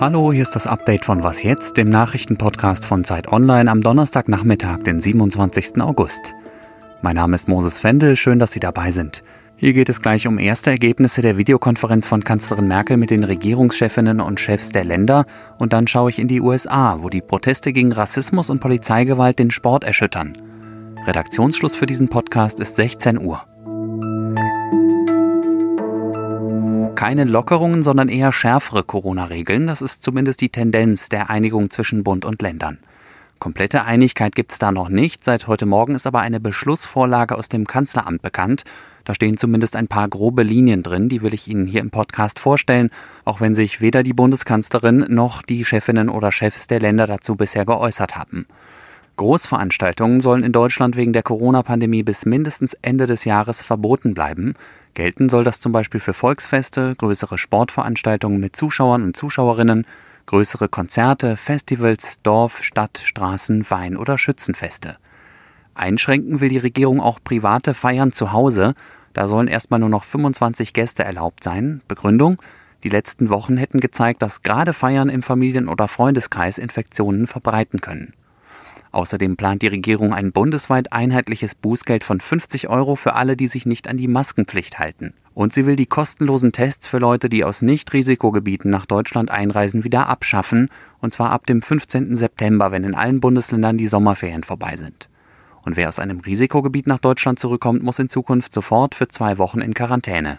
Hallo, hier ist das Update von Was jetzt, dem Nachrichtenpodcast von Zeit Online am Donnerstagnachmittag, den 27. August. Mein Name ist Moses Fendel, schön, dass Sie dabei sind. Hier geht es gleich um erste Ergebnisse der Videokonferenz von Kanzlerin Merkel mit den Regierungschefinnen und Chefs der Länder und dann schaue ich in die USA, wo die Proteste gegen Rassismus und Polizeigewalt den Sport erschüttern. Redaktionsschluss für diesen Podcast ist 16 Uhr. Keine Lockerungen, sondern eher schärfere Corona-Regeln, das ist zumindest die Tendenz der Einigung zwischen Bund und Ländern. Komplette Einigkeit gibt es da noch nicht. Seit heute Morgen ist aber eine Beschlussvorlage aus dem Kanzleramt bekannt. Da stehen zumindest ein paar grobe Linien drin, die will ich Ihnen hier im Podcast vorstellen, auch wenn sich weder die Bundeskanzlerin noch die Chefinnen oder Chefs der Länder dazu bisher geäußert haben. Großveranstaltungen sollen in Deutschland wegen der Corona-Pandemie bis mindestens Ende des Jahres verboten bleiben. Gelten soll das zum Beispiel für Volksfeste, größere Sportveranstaltungen mit Zuschauern und Zuschauerinnen, größere Konzerte, Festivals, Dorf, Stadt, Straßen, Wein- oder Schützenfeste. Einschränken will die Regierung auch private Feiern zu Hause. Da sollen erstmal nur noch 25 Gäste erlaubt sein. Begründung? Die letzten Wochen hätten gezeigt, dass gerade Feiern im Familien- oder Freundeskreis Infektionen verbreiten können. Außerdem plant die Regierung ein bundesweit einheitliches Bußgeld von 50 Euro für alle, die sich nicht an die Maskenpflicht halten. Und sie will die kostenlosen Tests für Leute, die aus Nicht-Risikogebieten nach Deutschland einreisen, wieder abschaffen, und zwar ab dem 15. September, wenn in allen Bundesländern die Sommerferien vorbei sind. Und wer aus einem Risikogebiet nach Deutschland zurückkommt, muss in Zukunft sofort für zwei Wochen in Quarantäne.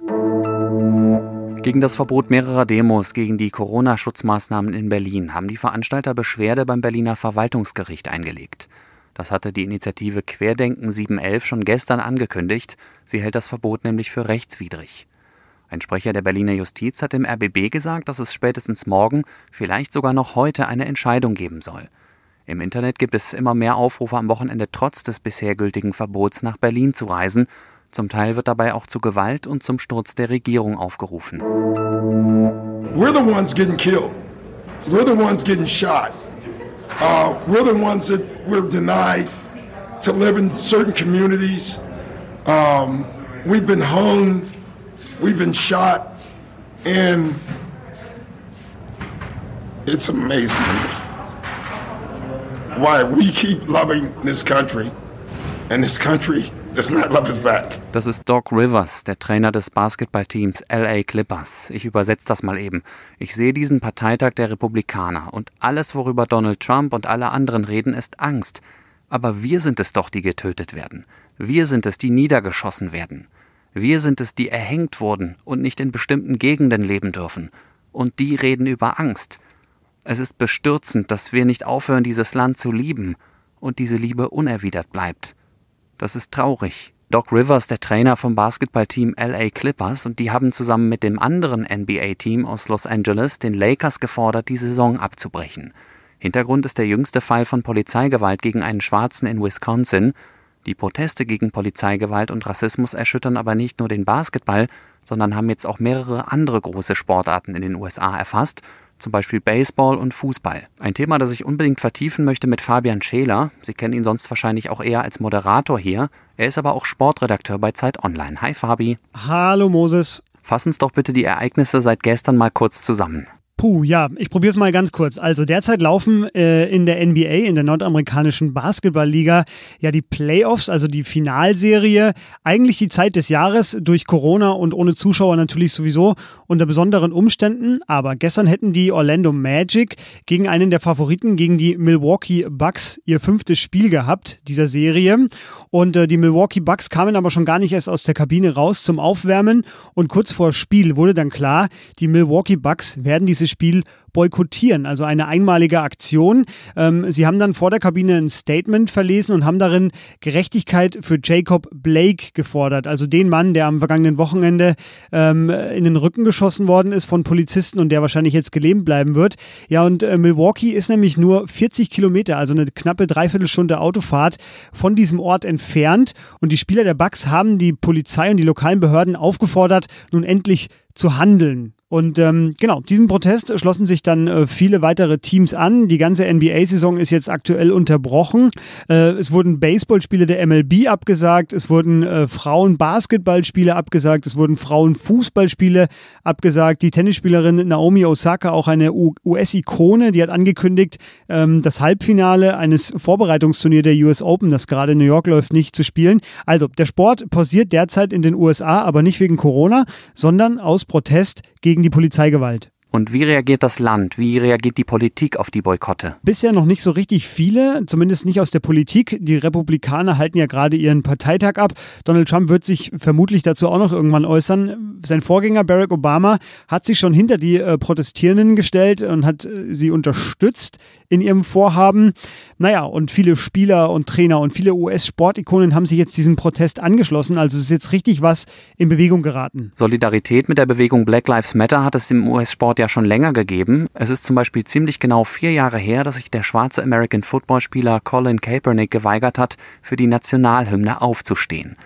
Gegen das Verbot mehrerer Demos gegen die Corona-Schutzmaßnahmen in Berlin haben die Veranstalter Beschwerde beim Berliner Verwaltungsgericht eingelegt. Das hatte die Initiative Querdenken 711 schon gestern angekündigt. Sie hält das Verbot nämlich für rechtswidrig. Ein Sprecher der Berliner Justiz hat im RBB gesagt, dass es spätestens morgen, vielleicht sogar noch heute eine Entscheidung geben soll. Im Internet gibt es immer mehr Aufrufe am Wochenende trotz des bisher gültigen Verbots nach Berlin zu reisen zum Teil wird dabei auch zu Gewalt und zum Sturz der Regierung aufgerufen. We're the ones getting killed. We're the ones getting shot. Uh, we're the ones that we're denied to live in certain communities. Um, we've been hung. We've been shot. And it's amazing to me why we keep loving this country and this country das ist Doc Rivers, der Trainer des Basketballteams LA Clippers. Ich übersetze das mal eben. Ich sehe diesen Parteitag der Republikaner und alles, worüber Donald Trump und alle anderen reden, ist Angst. Aber wir sind es doch, die getötet werden. Wir sind es, die niedergeschossen werden. Wir sind es, die erhängt wurden und nicht in bestimmten Gegenden leben dürfen. Und die reden über Angst. Es ist bestürzend, dass wir nicht aufhören, dieses Land zu lieben und diese Liebe unerwidert bleibt. Das ist traurig. Doc Rivers, der Trainer vom Basketballteam LA Clippers, und die haben zusammen mit dem anderen NBA-Team aus Los Angeles den Lakers gefordert, die Saison abzubrechen. Hintergrund ist der jüngste Fall von Polizeigewalt gegen einen Schwarzen in Wisconsin. Die Proteste gegen Polizeigewalt und Rassismus erschüttern aber nicht nur den Basketball, sondern haben jetzt auch mehrere andere große Sportarten in den USA erfasst zum Beispiel Baseball und Fußball. Ein Thema, das ich unbedingt vertiefen möchte mit Fabian Scheler. Sie kennen ihn sonst wahrscheinlich auch eher als Moderator hier. Er ist aber auch Sportredakteur bei Zeit Online. Hi Fabi. Hallo Moses. Fass uns doch bitte die Ereignisse seit gestern mal kurz zusammen. Puh, ja, ich probiere es mal ganz kurz. Also derzeit laufen äh, in der NBA, in der nordamerikanischen Basketballliga, ja die Playoffs, also die Finalserie. Eigentlich die Zeit des Jahres durch Corona und ohne Zuschauer natürlich sowieso unter besonderen Umständen. Aber gestern hätten die Orlando Magic gegen einen der Favoriten, gegen die Milwaukee Bucks, ihr fünftes Spiel gehabt dieser Serie. Und äh, die Milwaukee Bucks kamen aber schon gar nicht erst aus der Kabine raus zum Aufwärmen. Und kurz vor Spiel wurde dann klar, die Milwaukee Bucks werden diese dieses Spiel boykottieren, also eine einmalige Aktion. Ähm, sie haben dann vor der Kabine ein Statement verlesen und haben darin Gerechtigkeit für Jacob Blake gefordert, also den Mann, der am vergangenen Wochenende ähm, in den Rücken geschossen worden ist von Polizisten und der wahrscheinlich jetzt gelähmt bleiben wird. Ja, und äh, Milwaukee ist nämlich nur 40 Kilometer, also eine knappe Dreiviertelstunde Autofahrt von diesem Ort entfernt. Und die Spieler der Bucks haben die Polizei und die lokalen Behörden aufgefordert, nun endlich zu handeln. Und ähm, genau, diesem Protest schlossen sich dann äh, viele weitere Teams an. Die ganze NBA-Saison ist jetzt aktuell unterbrochen. Äh, es wurden Baseballspiele der MLB abgesagt, es wurden äh, Frauen-Basketballspiele abgesagt, es wurden Frauen-Fußballspiele abgesagt. Die Tennisspielerin Naomi Osaka, auch eine US-Ikone, die hat angekündigt, ähm, das Halbfinale eines Vorbereitungsturniers der US Open, das gerade in New York läuft, nicht zu spielen. Also, der Sport pausiert derzeit in den USA, aber nicht wegen Corona, sondern aus Protest gegen die Polizeigewalt. Und wie reagiert das Land? Wie reagiert die Politik auf die Boykotte? Bisher noch nicht so richtig viele, zumindest nicht aus der Politik. Die Republikaner halten ja gerade ihren Parteitag ab. Donald Trump wird sich vermutlich dazu auch noch irgendwann äußern. Sein Vorgänger Barack Obama hat sich schon hinter die äh, Protestierenden gestellt und hat äh, sie unterstützt in ihrem Vorhaben. Naja, und viele Spieler und Trainer und viele US-Sportikonen haben sich jetzt diesem Protest angeschlossen. Also es ist jetzt richtig was in Bewegung geraten. Solidarität mit der Bewegung Black Lives Matter hat es im US-Sport ja schon länger gegeben. Es ist zum Beispiel ziemlich genau vier Jahre her, dass sich der schwarze American Football-Spieler Colin Kaepernick geweigert hat, für die Nationalhymne aufzustehen.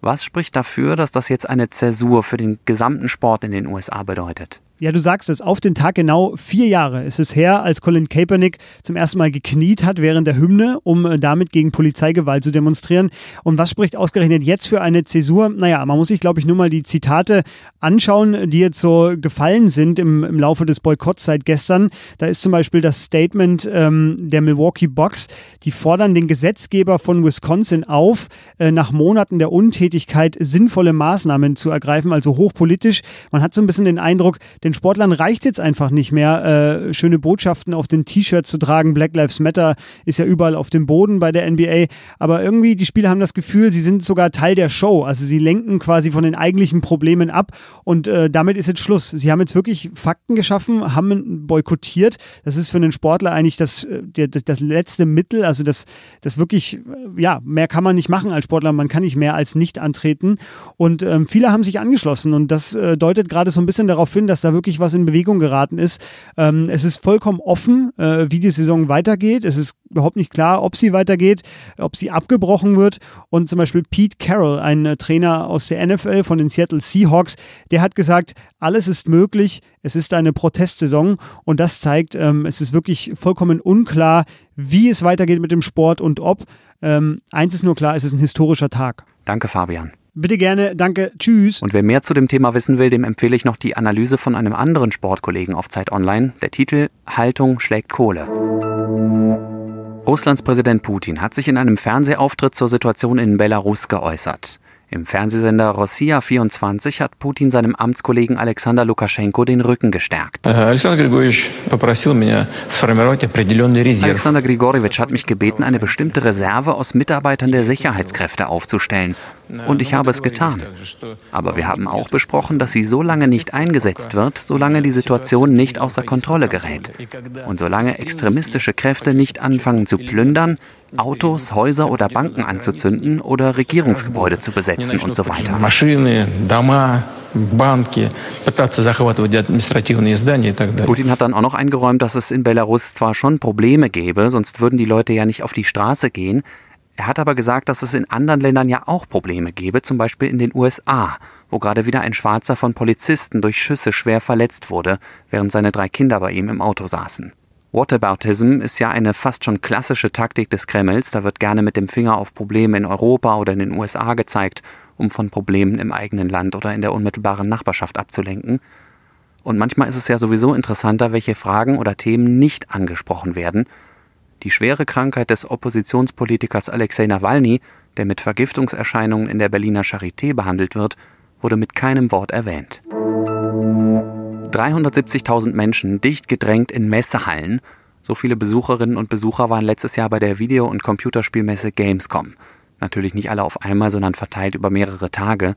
Was spricht dafür, dass das jetzt eine Zäsur für den gesamten Sport in den USA bedeutet? Ja, du sagst es, auf den Tag genau vier Jahre ist es her, als Colin Kaepernick zum ersten Mal gekniet hat während der Hymne, um äh, damit gegen Polizeigewalt zu demonstrieren. Und was spricht ausgerechnet jetzt für eine Zäsur? Naja, man muss sich, glaube ich, nur mal die Zitate anschauen, die jetzt so gefallen sind im, im Laufe des Boykotts seit gestern. Da ist zum Beispiel das Statement ähm, der Milwaukee Bucks, die fordern den Gesetzgeber von Wisconsin auf, äh, nach Monaten der Untätigkeit sinnvolle Maßnahmen zu ergreifen, also hochpolitisch. Man hat so ein bisschen den Eindruck, den den Sportlern reicht jetzt einfach nicht mehr, äh, schöne Botschaften auf den T-Shirts zu tragen. Black Lives Matter ist ja überall auf dem Boden bei der NBA. Aber irgendwie, die Spieler haben das Gefühl, sie sind sogar Teil der Show. Also sie lenken quasi von den eigentlichen Problemen ab. Und äh, damit ist jetzt Schluss. Sie haben jetzt wirklich Fakten geschaffen, haben boykottiert. Das ist für einen Sportler eigentlich das, äh, das, das letzte Mittel. Also das, das wirklich, äh, ja, mehr kann man nicht machen als Sportler. Man kann nicht mehr als nicht antreten. Und ähm, viele haben sich angeschlossen. Und das äh, deutet gerade so ein bisschen darauf hin, dass da wirklich wirklich was in Bewegung geraten ist. Ähm, es ist vollkommen offen, äh, wie die Saison weitergeht. Es ist überhaupt nicht klar, ob sie weitergeht, ob sie abgebrochen wird. Und zum Beispiel Pete Carroll, ein äh, Trainer aus der NFL von den Seattle Seahawks, der hat gesagt, alles ist möglich. Es ist eine Protestsaison und das zeigt, ähm, es ist wirklich vollkommen unklar, wie es weitergeht mit dem Sport und ob. Ähm, eins ist nur klar, es ist ein historischer Tag. Danke, Fabian. Bitte gerne, danke, tschüss. Und wer mehr zu dem Thema wissen will, dem empfehle ich noch die Analyse von einem anderen Sportkollegen auf Zeit Online. Der Titel Haltung schlägt Kohle. Russlands Präsident Putin hat sich in einem Fernsehauftritt zur Situation in Belarus geäußert. Im Fernsehsender Rossiya 24 hat Putin seinem Amtskollegen Alexander Lukaschenko den Rücken gestärkt. Äh, Alexander Grigorjewitsch hat mich gebeten, eine bestimmte Reserve aus Mitarbeitern der Sicherheitskräfte aufzustellen. Und ich habe es getan. Aber wir haben auch besprochen, dass sie so lange nicht eingesetzt wird, solange die Situation nicht außer Kontrolle gerät. Und solange extremistische Kräfte nicht anfangen zu plündern, Autos, Häuser oder Banken anzuzünden oder Regierungsgebäude zu besetzen und so weiter. Putin hat dann auch noch eingeräumt, dass es in Belarus zwar schon Probleme gäbe, sonst würden die Leute ja nicht auf die Straße gehen, er hat aber gesagt, dass es in anderen Ländern ja auch Probleme gebe, zum Beispiel in den USA, wo gerade wieder ein Schwarzer von Polizisten durch Schüsse schwer verletzt wurde, während seine drei Kinder bei ihm im Auto saßen. Whataboutism ist ja eine fast schon klassische Taktik des Kremls. Da wird gerne mit dem Finger auf Probleme in Europa oder in den USA gezeigt, um von Problemen im eigenen Land oder in der unmittelbaren Nachbarschaft abzulenken. Und manchmal ist es ja sowieso interessanter, welche Fragen oder Themen nicht angesprochen werden die schwere Krankheit des Oppositionspolitikers Alexei Nawalny, der mit Vergiftungserscheinungen in der Berliner Charité behandelt wird, wurde mit keinem Wort erwähnt. 370.000 Menschen dicht gedrängt in Messehallen. So viele Besucherinnen und Besucher waren letztes Jahr bei der Video- und Computerspielmesse Gamescom. Natürlich nicht alle auf einmal, sondern verteilt über mehrere Tage.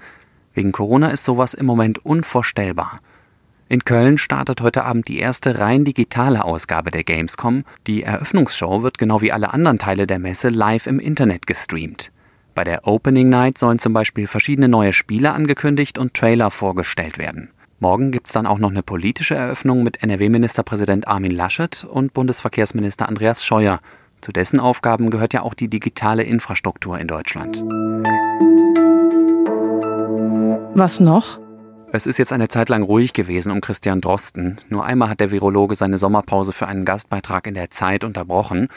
Wegen Corona ist sowas im Moment unvorstellbar. In Köln startet heute Abend die erste rein digitale Ausgabe der Gamescom. Die Eröffnungsshow wird genau wie alle anderen Teile der Messe live im Internet gestreamt. Bei der Opening Night sollen zum Beispiel verschiedene neue Spiele angekündigt und Trailer vorgestellt werden. Morgen gibt es dann auch noch eine politische Eröffnung mit NRW-Ministerpräsident Armin Laschet und Bundesverkehrsminister Andreas Scheuer. Zu dessen Aufgaben gehört ja auch die digitale Infrastruktur in Deutschland. Was noch? Es ist jetzt eine Zeit lang ruhig gewesen um Christian Drosten. Nur einmal hat der Virologe seine Sommerpause für einen Gastbeitrag in der Zeit unterbrochen.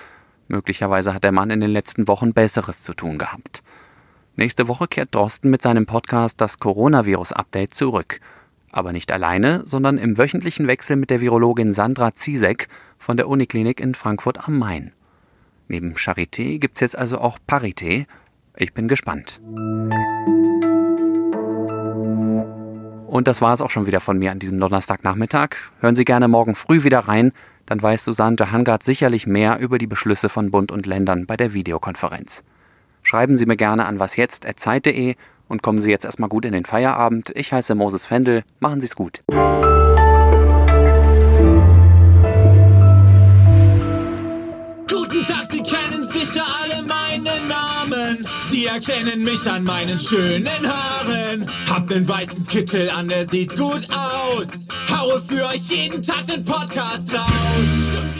Möglicherweise hat der Mann in den letzten Wochen Besseres zu tun gehabt. Nächste Woche kehrt Drosten mit seinem Podcast das Coronavirus-Update zurück. Aber nicht alleine, sondern im wöchentlichen Wechsel mit der Virologin Sandra Ziesek von der Uniklinik in Frankfurt am Main. Neben Charité gibt's jetzt also auch Parité. Ich bin gespannt. Und das war es auch schon wieder von mir an diesem Donnerstagnachmittag. Hören Sie gerne morgen früh wieder rein, dann weiß Susanne de Hangard sicherlich mehr über die Beschlüsse von Bund und Ländern bei der Videokonferenz. Schreiben Sie mir gerne an wasjetzt.zeit.de und kommen Sie jetzt erstmal gut in den Feierabend. Ich heiße Moses Fendel. Machen Sie es gut. Erkennen mich an meinen schönen Haaren. Hab den weißen Kittel an, der sieht gut aus. Haue für euch jeden Tag den Podcast raus.